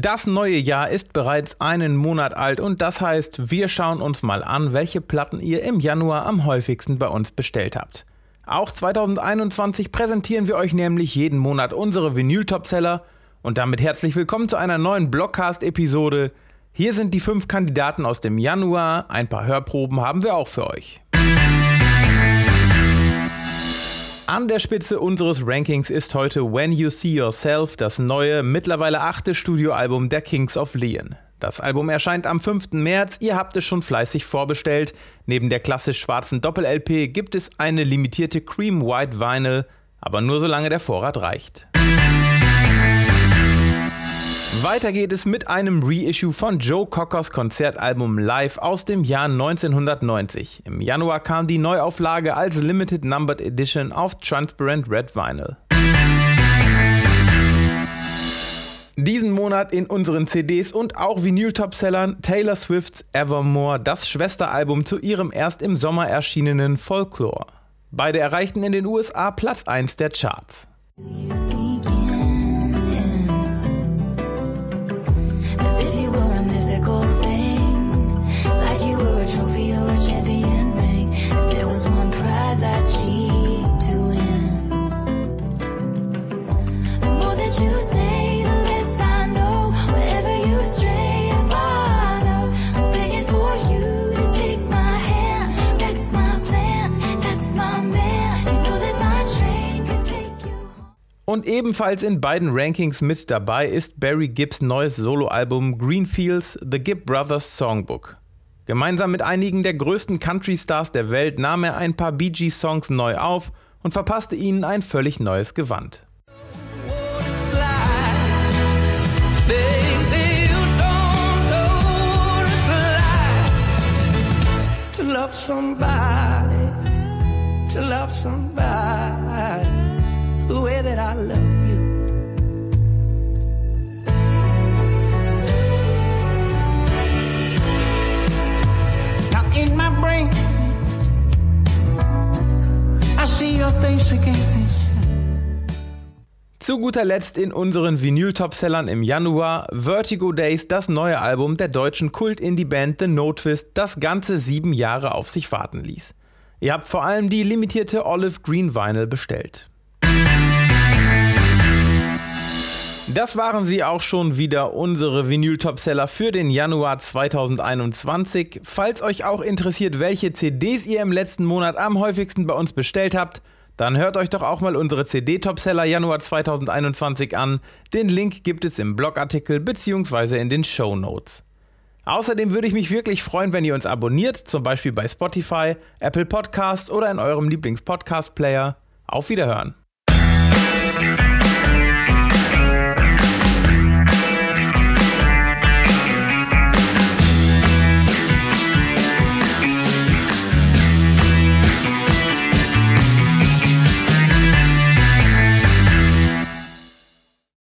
Das neue Jahr ist bereits einen Monat alt und das heißt, wir schauen uns mal an, welche Platten ihr im Januar am häufigsten bei uns bestellt habt. Auch 2021 präsentieren wir euch nämlich jeden Monat unsere Vinyl-Topseller und damit herzlich willkommen zu einer neuen Blockcast-Episode. Hier sind die fünf Kandidaten aus dem Januar, ein paar Hörproben haben wir auch für euch. An der Spitze unseres Rankings ist heute When You See Yourself, das neue, mittlerweile achte Studioalbum der Kings of Leon. Das Album erscheint am 5. März, ihr habt es schon fleißig vorbestellt. Neben der klassisch schwarzen Doppel-LP gibt es eine limitierte Cream White Vinyl, aber nur solange der Vorrat reicht. Weiter geht es mit einem Reissue von Joe Cockers Konzertalbum Live aus dem Jahr 1990. Im Januar kam die Neuauflage als Limited Numbered Edition auf Transparent Red Vinyl. Diesen Monat in unseren CDs und auch Vinyl-Topsellern Taylor Swifts Evermore, das Schwesteralbum zu ihrem erst im Sommer erschienenen Folklore. Beide erreichten in den USA Platz 1 der Charts. Und ebenfalls in beiden Rankings mit dabei ist Barry Gibbs neues Soloalbum Greenfields The Gibb Brothers Songbook. Gemeinsam mit einigen der größten Country-Stars der Welt nahm er ein paar Bee Gees Songs neu auf und verpasste ihnen ein völlig neues Gewand. love somebody, to love somebody Zu guter Letzt in unseren Vinyl-Topsellern im Januar Vertigo Days, das neue Album der deutschen Kult-Indie-Band The No Twist, das ganze sieben Jahre auf sich warten ließ. Ihr habt vor allem die limitierte Olive Green Vinyl bestellt. Das waren sie auch schon wieder, unsere Vinyl-Topseller für den Januar 2021. Falls euch auch interessiert, welche CDs ihr im letzten Monat am häufigsten bei uns bestellt habt, dann hört euch doch auch mal unsere CD-Topseller Januar 2021 an. Den Link gibt es im Blogartikel bzw. in den Show Notes. Außerdem würde ich mich wirklich freuen, wenn ihr uns abonniert, zum Beispiel bei Spotify, Apple Podcasts oder in eurem Lieblings-Podcast-Player. Auf Wiederhören!